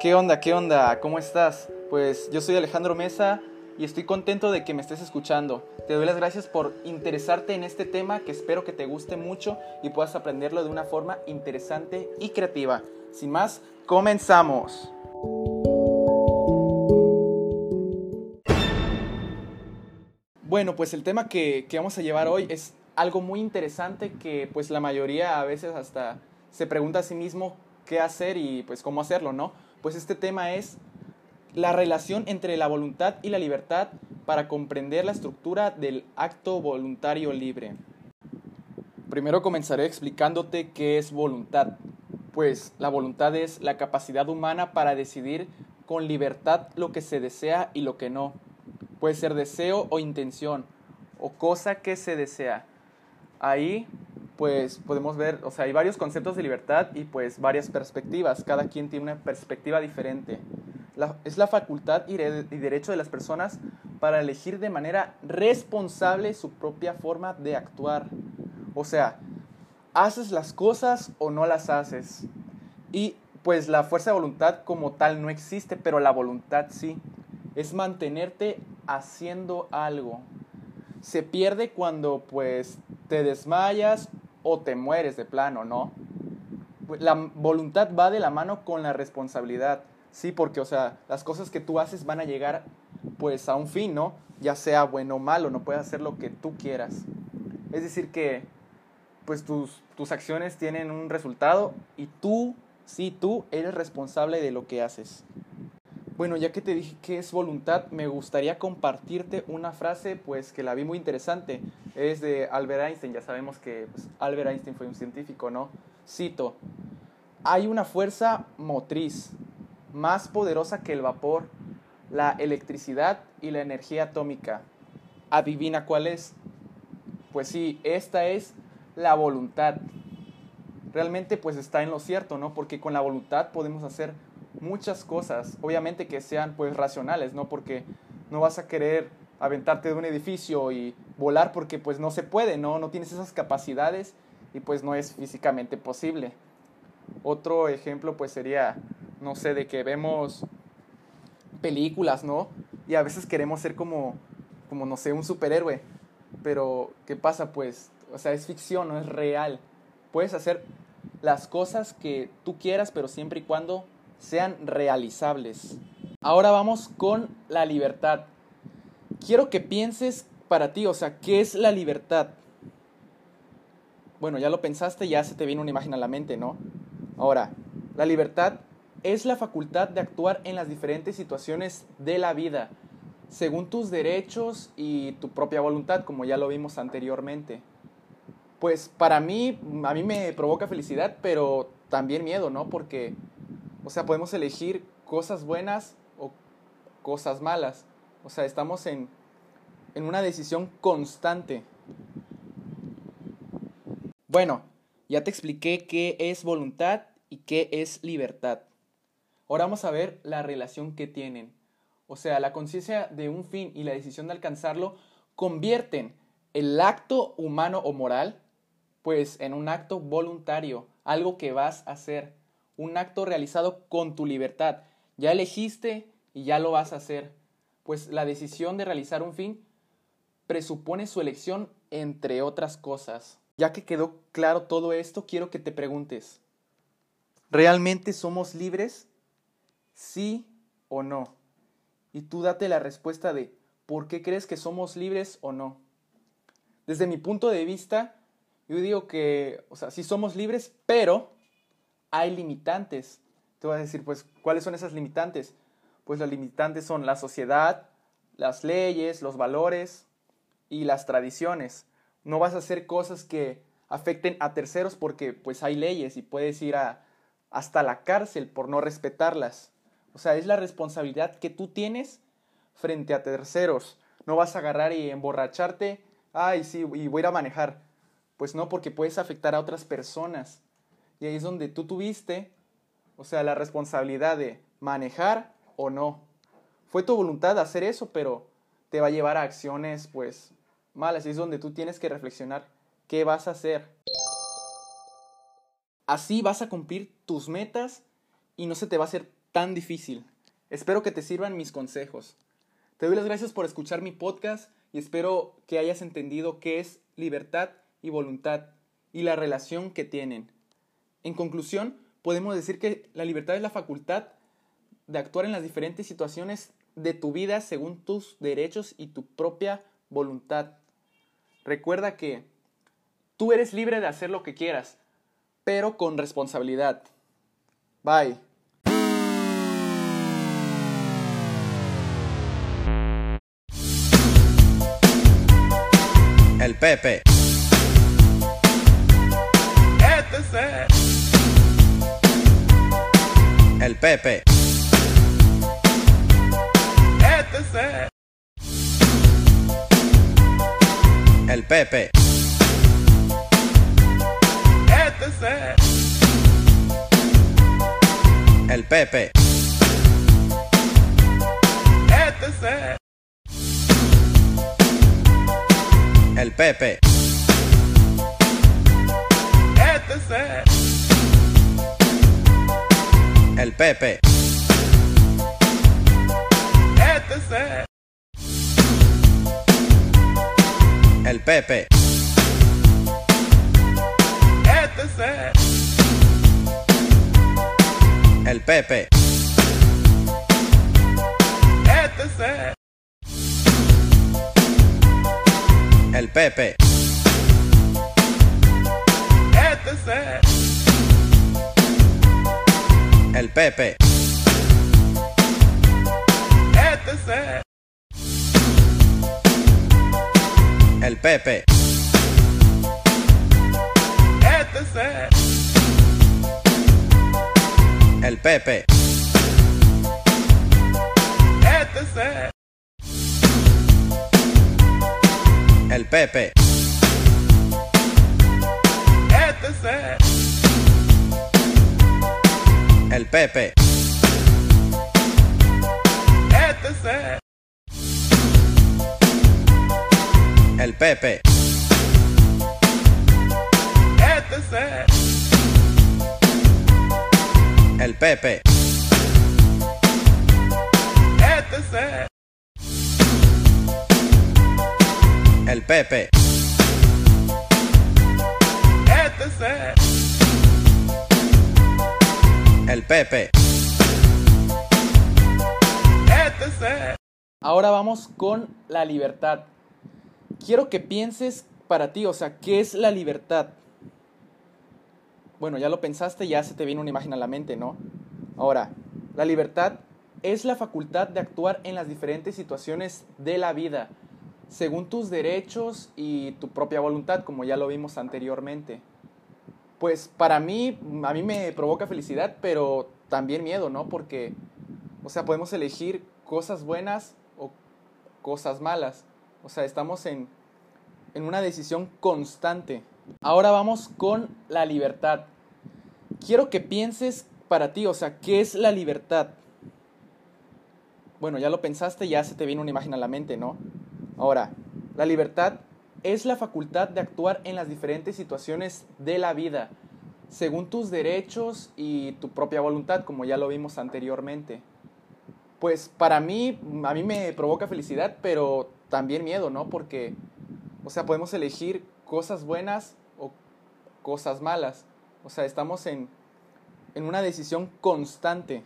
¿Qué onda? ¿Qué onda? ¿Cómo estás? Pues yo soy Alejandro Mesa y estoy contento de que me estés escuchando. Te doy las gracias por interesarte en este tema que espero que te guste mucho y puedas aprenderlo de una forma interesante y creativa. Sin más, comenzamos. Bueno, pues el tema que, que vamos a llevar hoy es algo muy interesante que pues la mayoría a veces hasta se pregunta a sí mismo qué hacer y pues cómo hacerlo, ¿no? Pues este tema es la relación entre la voluntad y la libertad para comprender la estructura del acto voluntario libre. Primero comenzaré explicándote qué es voluntad. Pues la voluntad es la capacidad humana para decidir con libertad lo que se desea y lo que no. Puede ser deseo o intención, o cosa que se desea. Ahí pues podemos ver, o sea, hay varios conceptos de libertad y pues varias perspectivas. Cada quien tiene una perspectiva diferente. es la facultad y, derecho de las personas para elegir de manera responsable su propia forma de actuar. O sea, haces las cosas o no las haces. Y pues la fuerza de voluntad como tal no existe, pero la voluntad sí. Es mantenerte haciendo algo. Se pierde cuando pues te desmayas o te mueres de plano, ¿no? La voluntad va de la mano con la responsabilidad, sí, porque, o sea, las cosas que tú haces van a llegar, pues, a un fin, ¿no? Ya sea bueno o malo, no puedes hacer lo que tú quieras. Es decir, que, pues, tus, tus acciones tienen un resultado y tú, sí, tú eres responsable de lo que haces. Bueno, ya que te dije que es voluntad, me gustaría compartirte una frase, pues que la vi muy interesante. Es de Albert Einstein, ya sabemos que pues, Albert Einstein fue un científico, ¿no? Cito, hay una fuerza motriz más poderosa que el vapor, la electricidad y la energía atómica. ¿Adivina cuál es? Pues sí, esta es la voluntad. Realmente pues está en lo cierto, ¿no? Porque con la voluntad podemos hacer muchas cosas, obviamente que sean pues racionales, ¿no? Porque no vas a querer aventarte de un edificio y volar porque pues no se puede, ¿no? No tienes esas capacidades y pues no es físicamente posible. Otro ejemplo pues sería, no sé, de que vemos películas, ¿no? Y a veces queremos ser como, como no sé, un superhéroe. Pero, ¿qué pasa? Pues, o sea, es ficción, no es real. Puedes hacer las cosas que tú quieras, pero siempre y cuando sean realizables. Ahora vamos con la libertad. Quiero que pienses para ti, o sea, ¿qué es la libertad? Bueno, ya lo pensaste, ya se te viene una imagen a la mente, ¿no? Ahora, la libertad es la facultad de actuar en las diferentes situaciones de la vida, según tus derechos y tu propia voluntad, como ya lo vimos anteriormente. Pues para mí, a mí me provoca felicidad, pero también miedo, ¿no? Porque o sea, podemos elegir cosas buenas o cosas malas. O sea, estamos en, en una decisión constante. Bueno, ya te expliqué qué es voluntad y qué es libertad. Ahora vamos a ver la relación que tienen. O sea, la conciencia de un fin y la decisión de alcanzarlo convierten el acto humano o moral pues en un acto voluntario, algo que vas a hacer un acto realizado con tu libertad. Ya elegiste y ya lo vas a hacer, pues la decisión de realizar un fin presupone su elección entre otras cosas. Ya que quedó claro todo esto, quiero que te preguntes, ¿realmente somos libres? ¿Sí o no? Y tú date la respuesta de ¿por qué crees que somos libres o no? Desde mi punto de vista, yo digo que, o sea, sí somos libres, pero hay limitantes. Te voy a decir, pues, ¿cuáles son esas limitantes? Pues las limitantes son la sociedad, las leyes, los valores y las tradiciones. No vas a hacer cosas que afecten a terceros porque pues hay leyes y puedes ir a, hasta la cárcel por no respetarlas. O sea, es la responsabilidad que tú tienes frente a terceros. No vas a agarrar y emborracharte, ay, sí, y voy a ir a manejar. Pues no, porque puedes afectar a otras personas. Y ahí es donde tú tuviste, o sea, la responsabilidad de manejar o no. Fue tu voluntad hacer eso, pero te va a llevar a acciones, pues, malas. Y es donde tú tienes que reflexionar qué vas a hacer. Así vas a cumplir tus metas y no se te va a hacer tan difícil. Espero que te sirvan mis consejos. Te doy las gracias por escuchar mi podcast y espero que hayas entendido qué es libertad y voluntad y la relación que tienen. En conclusión, podemos decir que la libertad es la facultad de actuar en las diferentes situaciones de tu vida según tus derechos y tu propia voluntad. Recuerda que tú eres libre de hacer lo que quieras, pero con responsabilidad. Bye. El Pepe. El Pepe. El Pepe. El Pepe. El Pepe. Pepe. El Pepe. El Pepe. El Pepe. El Pepe. El Pepe. El Pepe. El Pepe. El Pepe. El Pepe. El Pepe. El Pepe. El Pepe. Ahora vamos con la libertad. Quiero que pienses para ti, o sea, ¿qué es la libertad? Bueno, ya lo pensaste, ya se te viene una imagen a la mente, ¿no? Ahora, la libertad es la facultad de actuar en las diferentes situaciones de la vida, según tus derechos y tu propia voluntad, como ya lo vimos anteriormente. Pues para mí, a mí me provoca felicidad, pero también miedo, ¿no? Porque, o sea, podemos elegir cosas buenas o cosas malas. O sea, estamos en, en una decisión constante. Ahora vamos con la libertad. Quiero que pienses para ti, o sea, ¿qué es la libertad? Bueno, ya lo pensaste, ya se te viene una imagen a la mente, ¿no? Ahora, la libertad es la facultad de actuar en las diferentes situaciones de la vida, según tus derechos y tu propia voluntad, como ya lo vimos anteriormente. Pues para mí, a mí me provoca felicidad, pero también miedo, ¿no? Porque, o sea, podemos elegir cosas buenas o cosas malas. O sea, estamos en, en una decisión constante.